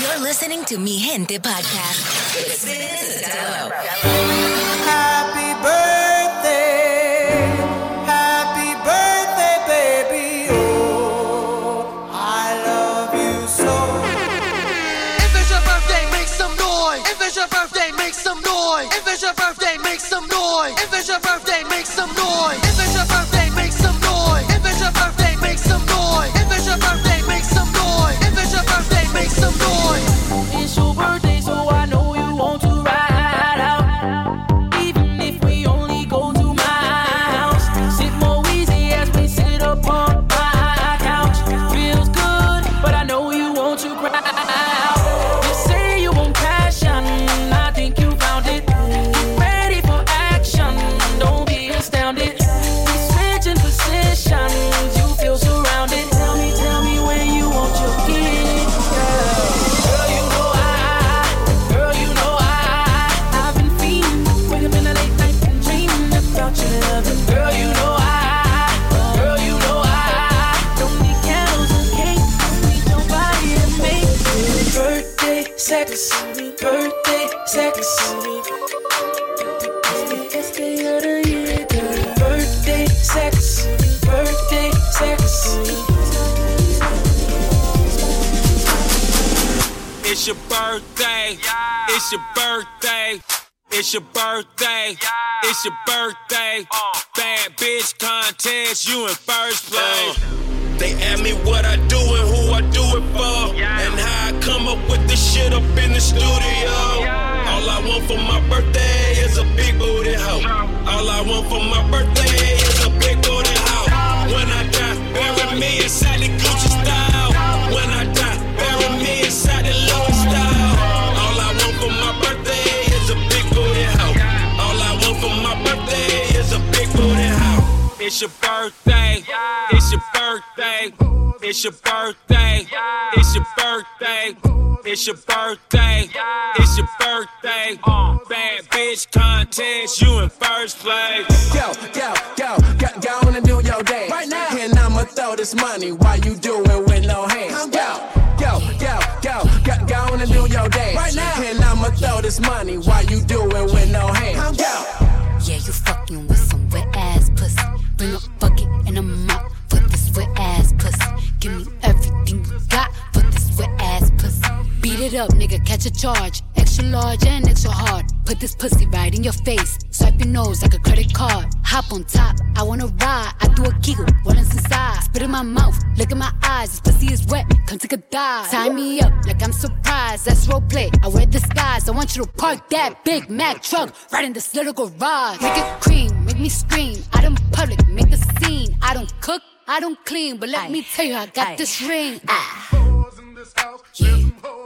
You're listening to Mi Gente podcast sex, birthday sex. Best day of the year, girl. Birthday sex, birthday sex. It's your birthday. It's your birthday. It's your birthday. It's your birthday. Uh. Bad bitch contest, you in first place. They ask me what I do and who I do it for. And how This shit up in the studio. All I want for my birthday It's your birthday. It's your birthday. It's your birthday. It's your birthday. It's your birthday. It's your birthday. Bad bitch contest, you in first place. Go, go, go, go, go on and do your dance. Right now. And I'ma throw this money while you do it with no hands. Go, go, go, go, go, go on and do your dance. Right now. And I'ma throw this money while you do it with no hands. Go. Yeah, you fucking with some wet ass pussy. It up, nigga, catch a charge. Extra large and extra hard. Put this pussy right in your face. Swipe your nose like a credit card. Hop on top, I wanna ride. I do a giggle, is inside? Spit in my mouth, look in my eyes. This pussy is wet, come take a dive. Tie me up like I'm surprised. That's role play. I wear disguise. I want you to park that Big Mack truck right in this little garage. Make it cream, make me scream. Out in public, make a scene. I don't cook, I don't clean, but let me tell you, I got this ring. Ah. Yeah,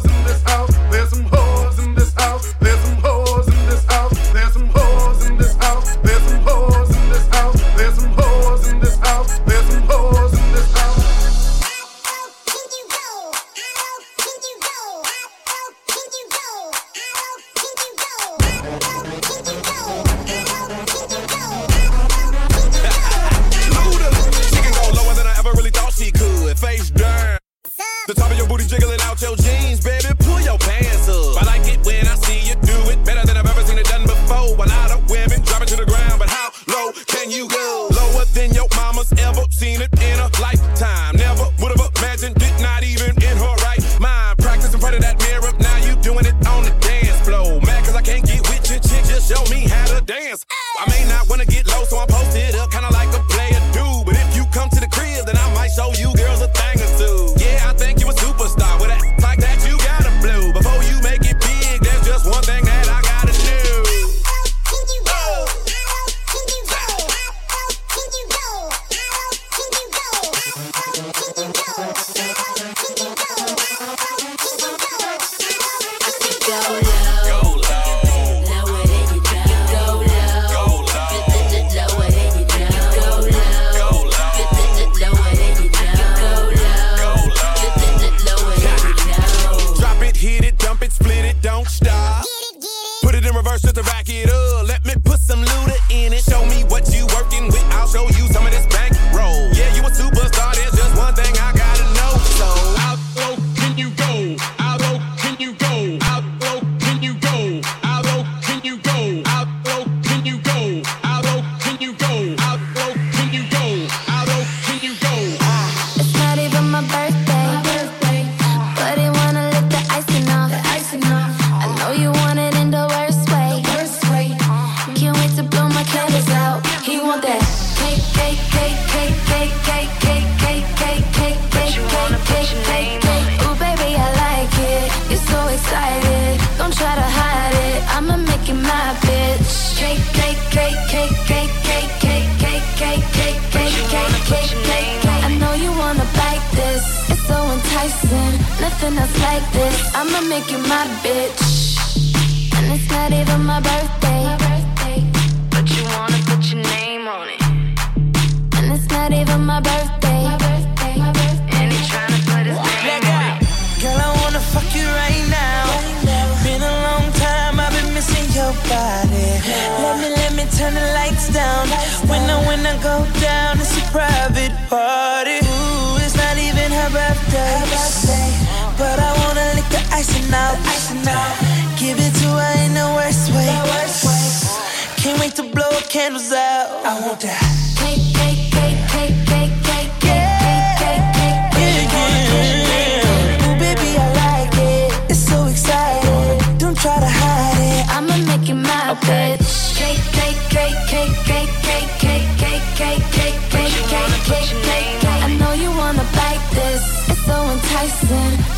go yeah. I'ma make you my bitch. And it's not even my birthday. Icing out. Give it to her in the worst way. Can't wait to blow candles out. I want that. Cake, cake, cake, cake, cake, cake, cake, cake, cake, cake. Ooh, baby, I like it. It's so exciting. Don't try to hide it. I'ma make you my bitch. Cake, cake, cake, cake, cake, cake, cake, cake, cake, cake, cake, cake, cake, cake. I know you wanna bite this. It's so enticing.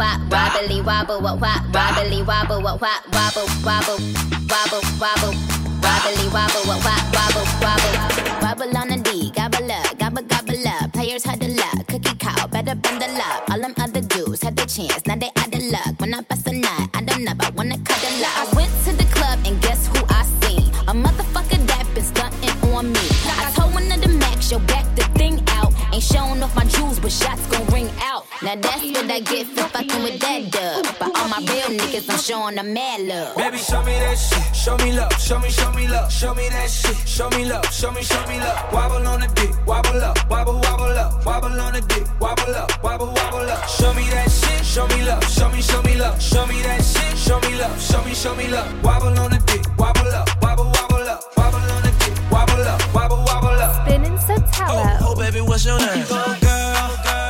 wop wobbly wobble wop wop, wobbly wobble wop wop, wobble wobble wobble wobble, wobbly wobble wop wop, wobble wobble. Wobble on the D, gobble up, gobble gobble up. Players huddle up, cookie cow, better bundle up. All them other dudes had the chance, now they out of luck. When I bust a nut, I don't know, I wanna cuddle up. I went to the club and guess who I seen? A motherfucker that been stunting on me. I told one of the max, yo, back the thing out. Ain't showing off my jewels, but shots gon' ring out. Now that's what I get for fucking with that dub. But all my real niggas, I'm showing them mad love. Baby, show me that shit. Show me love. Show me, show me love. Show me that shit. Show me love. Show me, show me love. Wobble on the dick. Wobble up. Wobble, wobble up. Wobble on the dick. Wobble up. Wobble, wobble up. Show me that shit. Show me love. Show me, show me love. Show me that shit. Show me love. Show me, show me love. Wobble on the dick. Wobble up. Wobble, wobble up. Wobble on the dick. Wobble up. Wobble, wobble up. Spinning so Sotelo. Oh, oh, baby, what's your name? Oh, girl, it's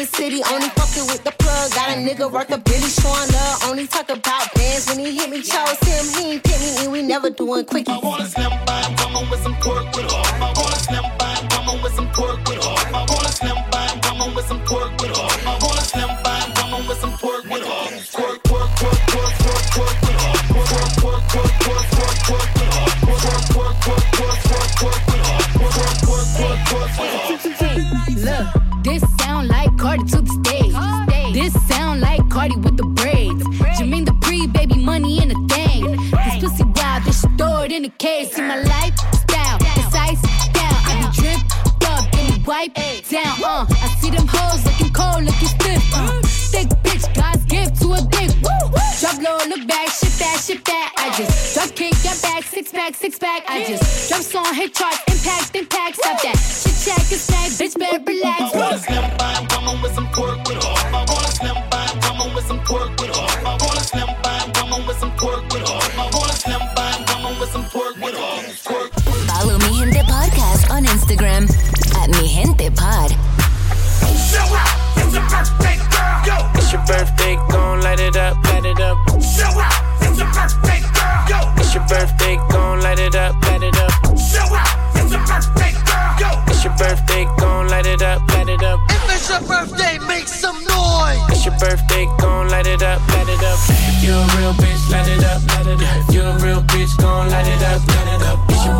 the city. Only fucking with the plug. Got a nigga worth a billy showing love. Only talk about bands when he hit me. Chose him, he ain't pick me, and we never doing quickie. I wanna slim by a woman with some down. Uh, I see them hoes looking cold, looking stiff. Uh, thick bitch, God's gift to a dick. Woo! Drop low, look back, shit that, shit that. I just drop kick, get back, six pack, six pack. I just drop song, hit charts, impact, impact. Stop that. Shit check, it's snack, bitch, better relax. I want a slim fine woman with some pork with her. Light it up, light it up. If you're a real bitch, light it up, light it up. If you're a real bitch, gon' light it up, light it up.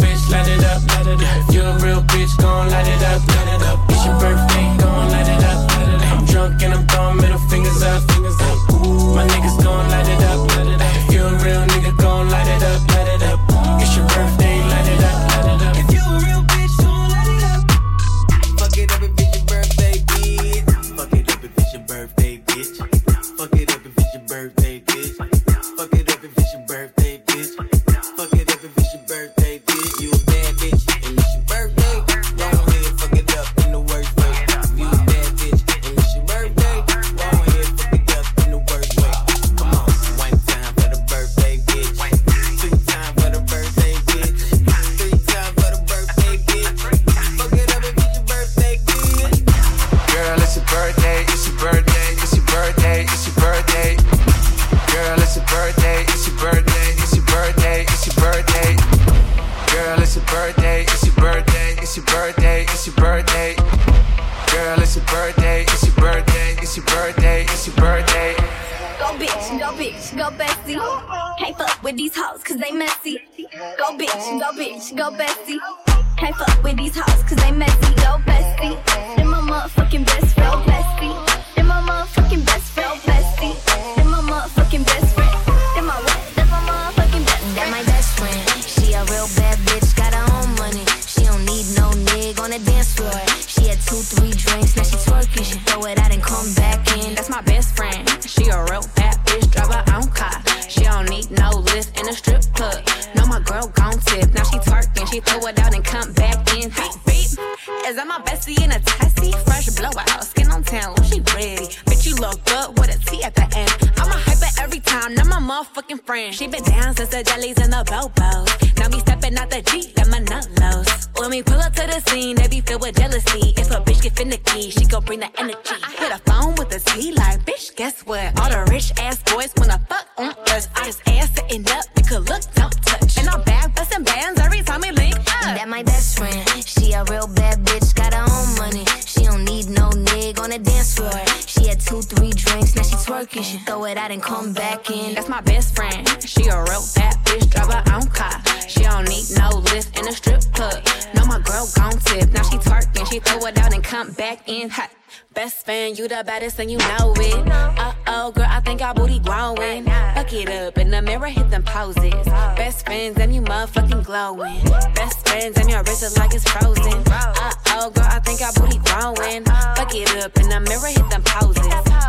bitch, light it up, light you're a real bitch, gon' light it up, light. It's your birthday, gon' light it up. I'm drunk and I'm throwing middle fingers up. My niggas gon' light it up, light you're a real nigga, gon' light it up, bitch, go bitch, the scene, they be filled with jealousy. If a bitch get finicky, she gon' bring the energy. I hit a phone with a T like, bitch, guess what? All the rich ass boys wanna fuck on us. I just ass sitting up, you could look, don't touch. And I'm back busting bands every time we link up. That my best friend. She a real bad bitch, got her own money. She don't need no nigga on the dance floor. She had two, three drinks, now she twerking. She throw it out and come back in. That's my best friend. She a real bad bitch, drive her own car. She don't need no lift in a strip club. No, my girl gon' tip. Now she twerking, she throw it out and come back in hot. Best friend, you the baddest and you know it. Uh oh, girl, I think our booty growing. Fuck it up in the mirror, hit them poses. Best friends and you motherfucking glowing. Best friends and your wrist is like it's frozen. Uh oh, girl, I think our booty growing. Fuck it up in the mirror, hit them poses poses.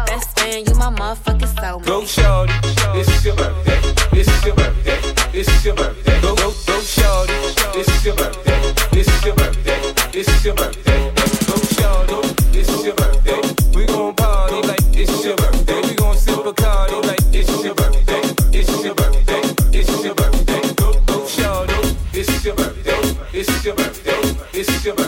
Best friend, you my motherfucking soulmate. Go, shorty. It's your birthday. It's your birthday. It's your birthday. Go, go, go, shorty. It's your birthday. It's your birthday. It's your birthday. Go, shorty. It's your birthday. We gon' party like it's your birthday. We gon' sip Bacardi like it's your birthday. It's your birthday. It's your birthday. Go, go, shorty. It's your birthday. It's your birthday. It's your birthday.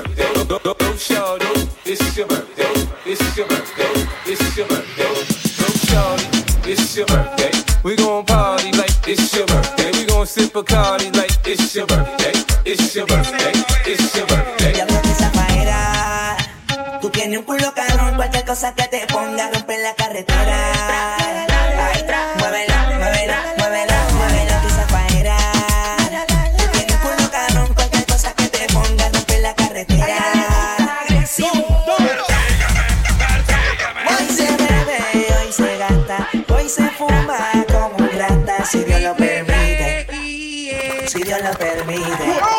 We gon' sip a cardi like it's your birthday. It's your birthday. It's your birthday. Diablo de Zafaera. Tú tienes un culo cabrón, cualquier cosa que te ponga rompe la carretera. Dios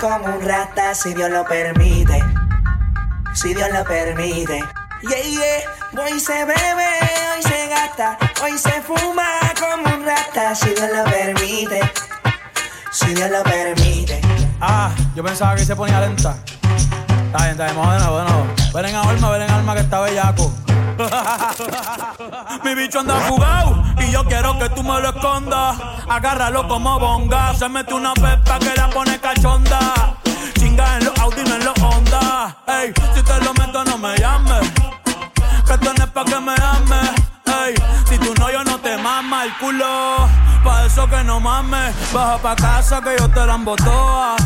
como un rata, si Dios lo permite. Si Dios lo permite. Yeah, yeah. Hoy se bebe, hoy se gasta, hoy se fuma como un rata, si Dios lo permite. Si Dios lo permite. Ah, yo pensaba que se ponía lenta. Está bien, está bien, vamos de nuevo, de nuevo. Ven en alma, ven en alma que está bellaco. Mi bicho anda fugado y yo quiero que tú me lo escondas. Agárralo como bonga. Se mete una pepa que la pone cachonda. Chinga en los Audi, no en los Honda. Ey, si te lo meto, no me llames. Que esto no pa' que me ames. Ey, si tú no, yo no te mama el culo. Pa' eso que no mames. Baja pa' casa que yo te la embotoa.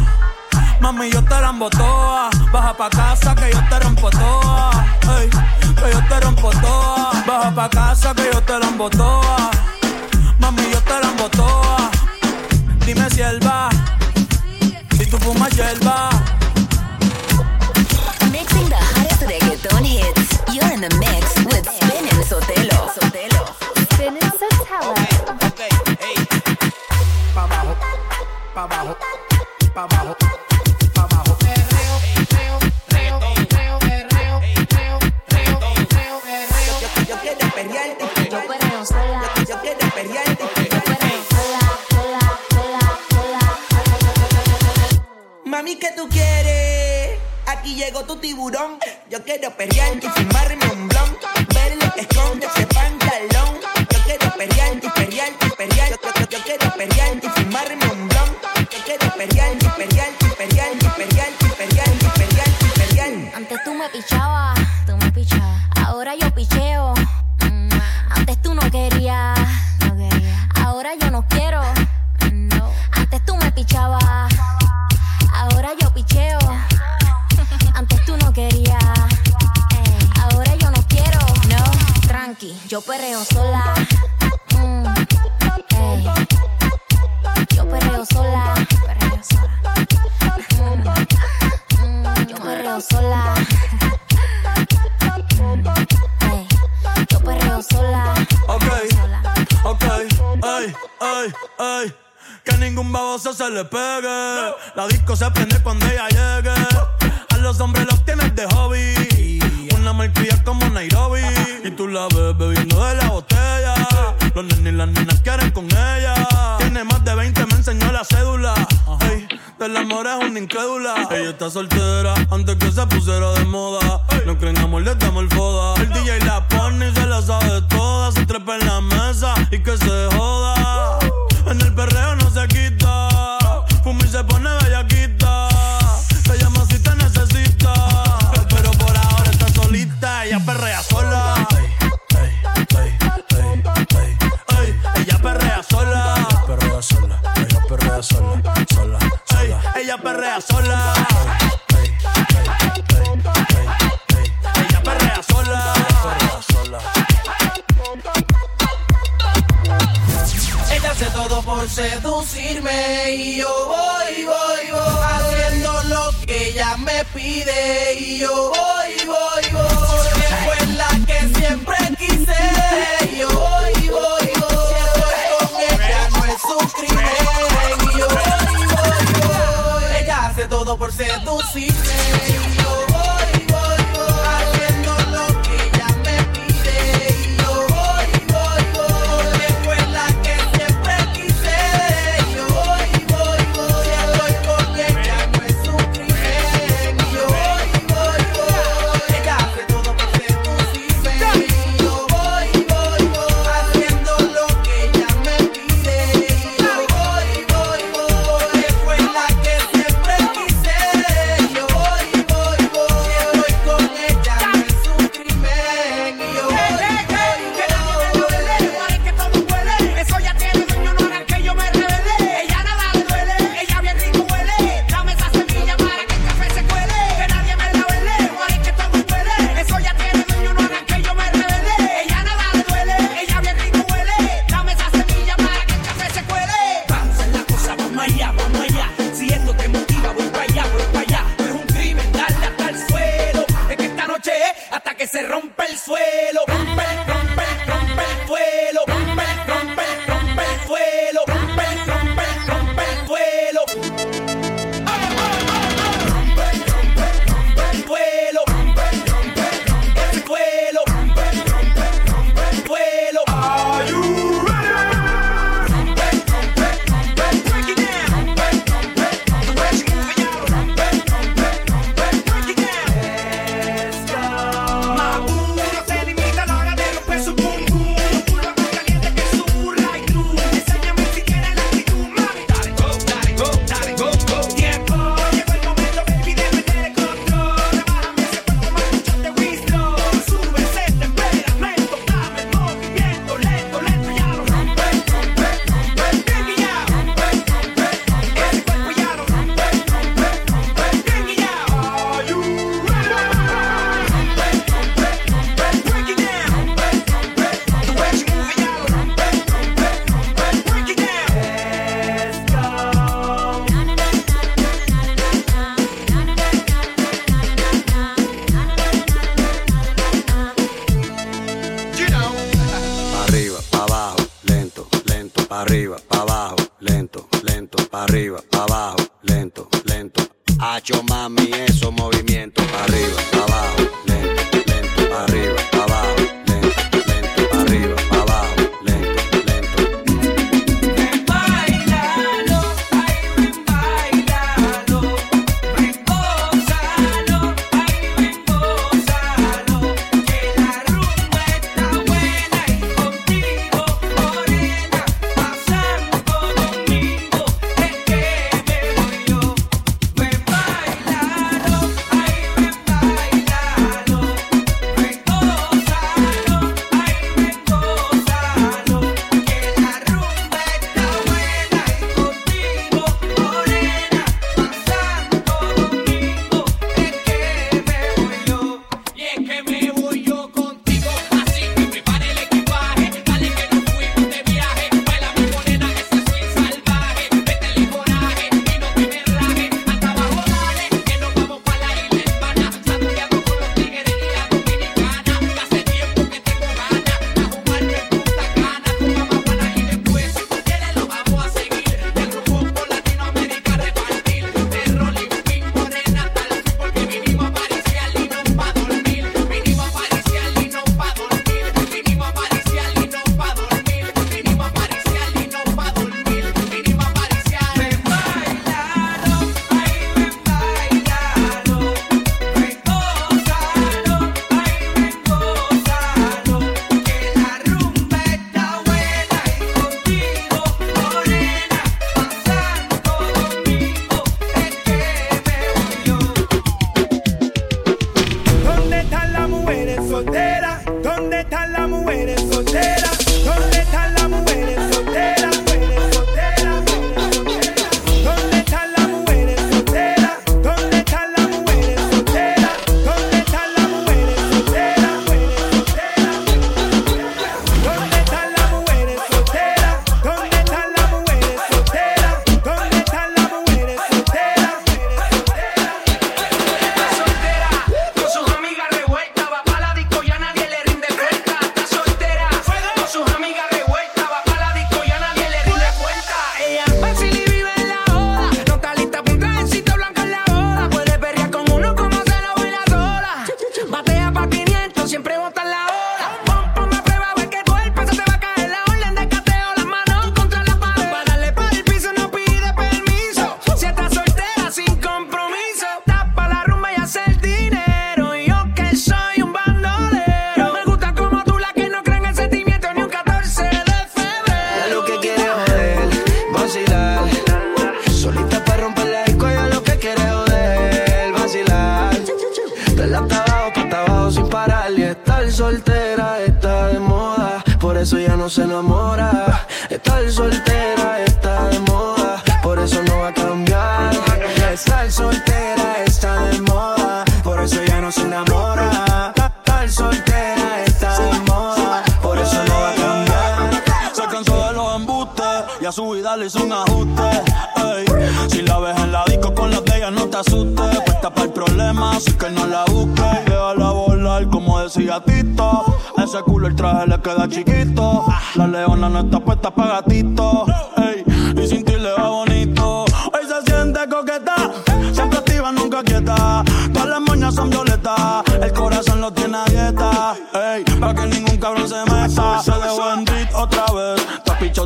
Mami, yo te la embotoa. Baja pa' casa que yo te rompo toa. Ey, que yo te rompo toa. Baja pa' casa que yo te la embotoa. Mami, yo te la embotoa. Dime si él va. Si tú fumas hierba. Mixing the hottest reggaeton hits. You're in the mix with Spin and Sotelo. Sotelo. Spin and Sotelo. Pa' abajo, pa' abajo, pa' abajo, ¿qué tú quieres? Aquí llegó tu tiburón. Yo quiero perrearte y fumarme un blon. Ver lo que esconde ese pantalón. Yo perreo sola. Mm, yo perreo sola. Perreo sola. Mm, yo perreo sola. Yo perreo sola. Ok, ok, ay, ay, ay. Que ningún baboso se le pegue. La disco se prende cuando ella está soltera. Antes que se pusiera Ella perrea sola. Ella hace todo por seducirme y yo voy, voy, voy. Haciendo lo que ella me pide y yo voy, voy, voy. Porque fue la que siempre quise y yo voy, voy, voy. Si estoy con ella no es voy todo por seducirme. Hizo un ajuste. ey. Si la ves en la disco con las de ella, no te asustes. Puesta para el problema, así que no la busques. Déjala volar, como decía Tito. Ese culo el traje le queda chiquito. La leona no está puesta para gatito. ey. Y sin ti le va bonito. Hoy se siente coqueta, siempre activa, nunca quieta. Todas las moñas son violetas, el corazón lo tiene a dieta. Ey,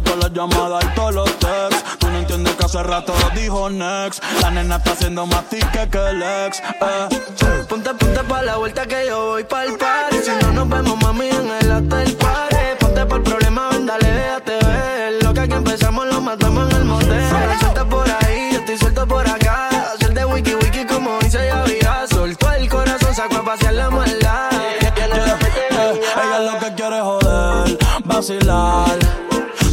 Todas las llamadas y todos los texts. Tú no entiendes que hace rato dijo next. La nena está haciendo más tique que el ex. Eh. Ponte, ponte pa' la vuelta que yo voy pa' el party. Si no nos vemos, mami, en el hotel party. Ponte por el problema, ven, dale, déjate ver. Lo que aquí empezamos lo matamos en el motel. Suelta por ahí, yo estoy suelto por acá. Hacer de wiki wiki como dice ya vida. Soltó el corazón, sacó a pasear la maldad. Eh, ella lo que quiere es joder, vacilar.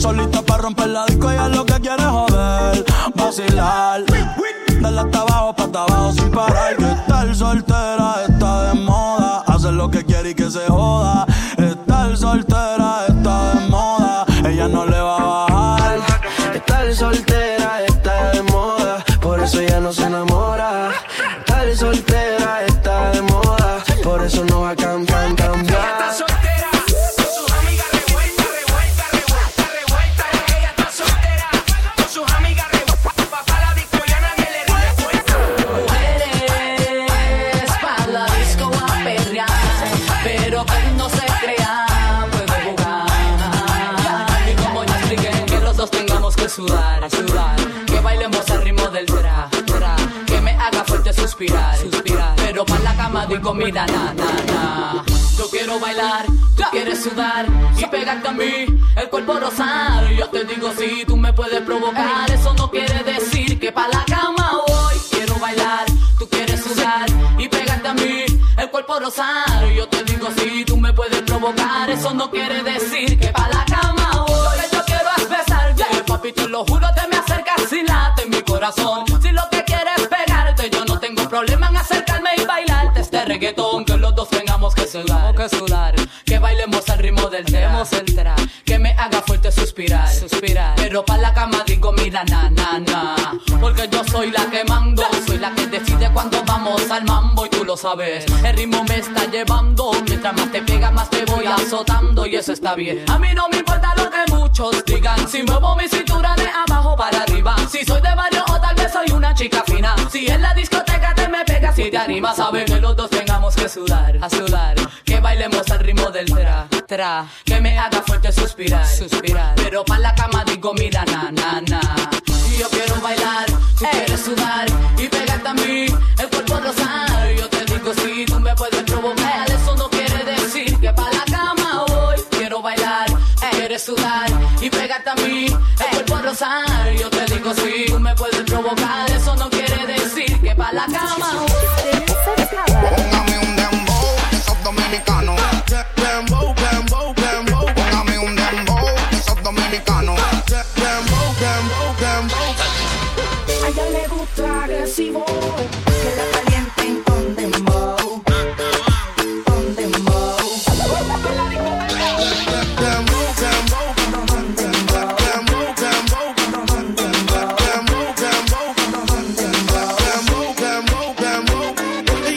Solita para romper la disco, ella lo que quiere joder, vacilar. Dale hasta abajo, pa' abajo sin parar. Que estar soltera está de moda. Hacer lo que quiere y que se joda. Estar soltera está de moda. Ella no le va a bajar. Estar soltera está de moda, por eso ya no se enamora. Estar soltera está de moda, por eso no va a mira, na, na, na. Yo quiero bailar, tú quieres sudar y pegarte a mí, el cuerpo rosar. Yo te digo, si tú me puedes provocar, eso no quiere decir que para la cama voy. Quiero bailar, tú quieres sudar y pegarte a mí, el cuerpo rosar. Yo te digo, si tú me puedes provocar, eso no quiere decir que para la cama voy. Lo que yo quiero es besarte, papi, te lo juro, te me acercas y late mi corazón. Reggaetón. Que los dos que sudar, que sudar, que bailemos al ritmo del demos el tra, que me haga fuerte suspirar, suspirar. Pero para la cama digo, mira, na, na, na, porque yo soy la que mando, soy la que decide cuando vamos al mambo y tú lo sabes. El ritmo me está llevando, mientras más te pega, más te voy azotando y eso está bien. A mí no me importa lo que muchos digan, si muevo mi cintura de abajo para arriba, si soy de barrio o tal vez soy una chica fina. Si en la discoteca te me pegas y te animas, saben que los dos tengamos que sudar, a sudar, que bailemos al ritmo del tra, tra, que me haga fuerte suspirar, suspirar. Pero para la cama digo, mira, na, na, na. Y yo quiero bailar, tú quieres sudar y pegarte a mí, el cuerpo rosar. Yo te digo, si tú me puedes provocar, eso no quiere decir que para la cama voy. Quiero bailar, quieres sudar y pegarte a mí, el cuerpo rosar. Yo te digo, si tú me puedes provocar, eso no quiere decir que para la cama voy. Que la calienten con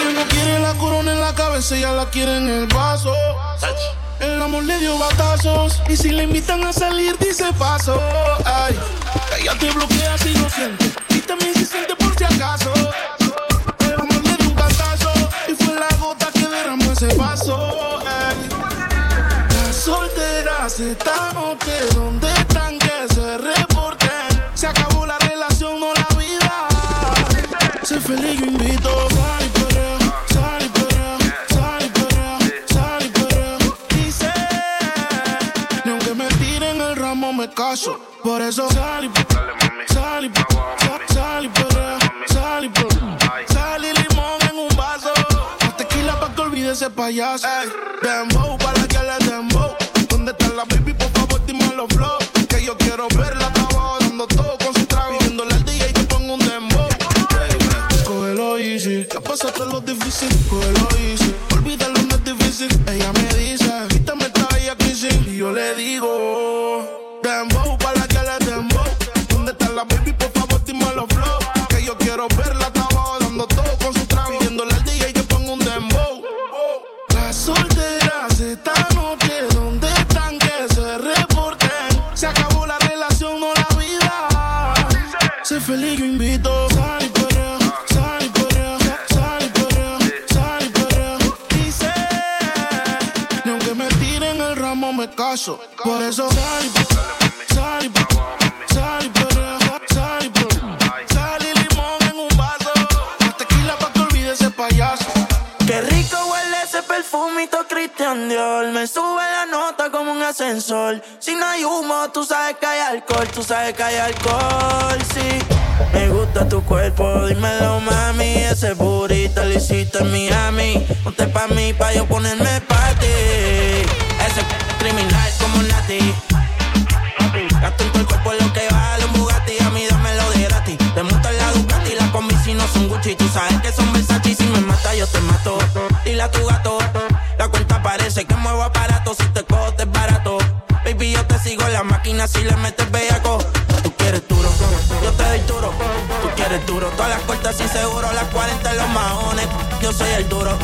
no la corona en la cabeza, la en el vaso. El amor le dio batazos y si le invitan a salir dice paso. Ay, ella te bloquea si lo siente y también se si acaso. Feliz, nosotros los difíciles, cogerlo alcohol, tú sabes que hay alcohol, sí. Me gusta tu cuerpo, dímelo, mami. Ese burrito lo hiciste en Miami. Ponte pa' mí, pa' yo ponerme pa' ti. Ese criminal como Nati. Gasto en todo el cuerpo lo que vale un Bugatti. A mí dámelo de gratis. Te monto la Ducati, la combi si no son Gucci. Tú sabes que son Versace si me mata yo te mato. Dile a tu gato. La cuenta parece que muevo aparato. Si te cojo, te es barato. Baby, yo te sigo en la máquina si le meto soy el duro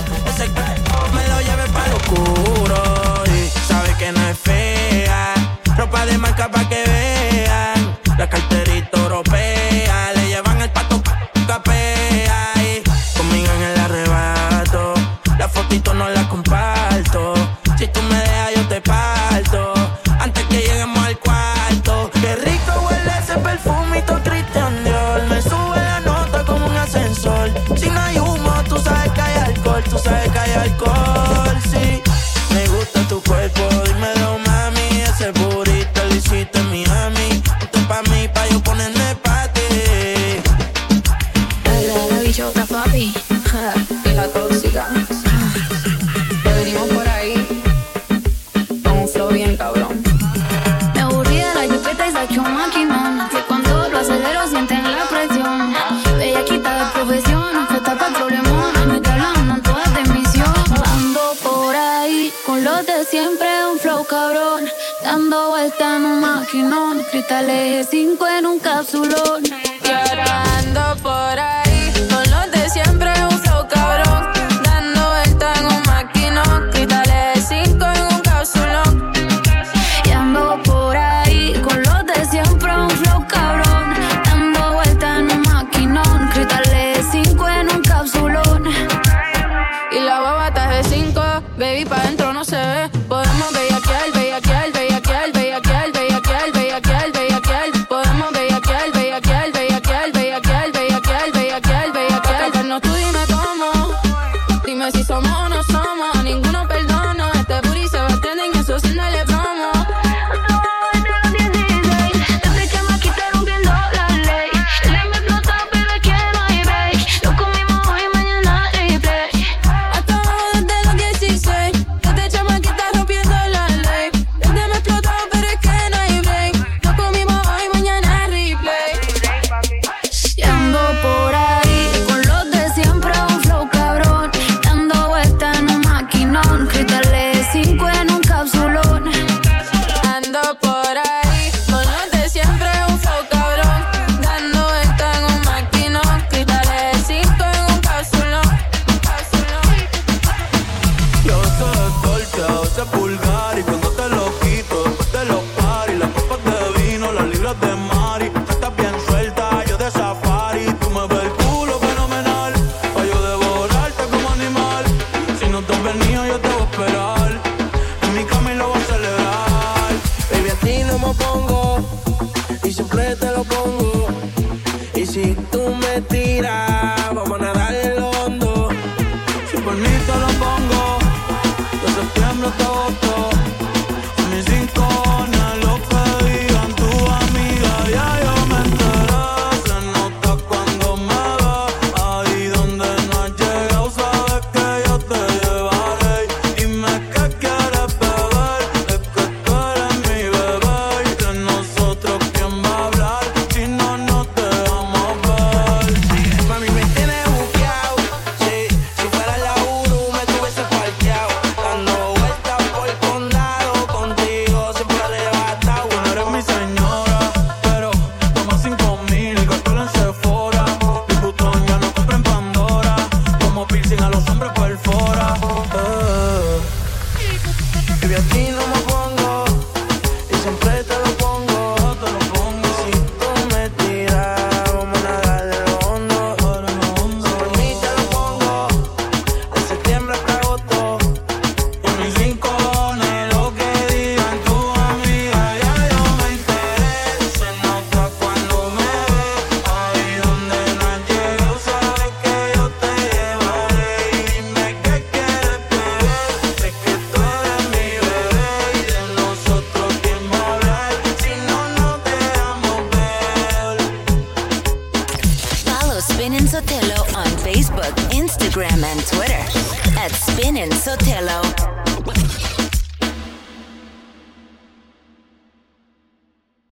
vuelta en un maquinón, cristales 5 en un capsulón. Llorando por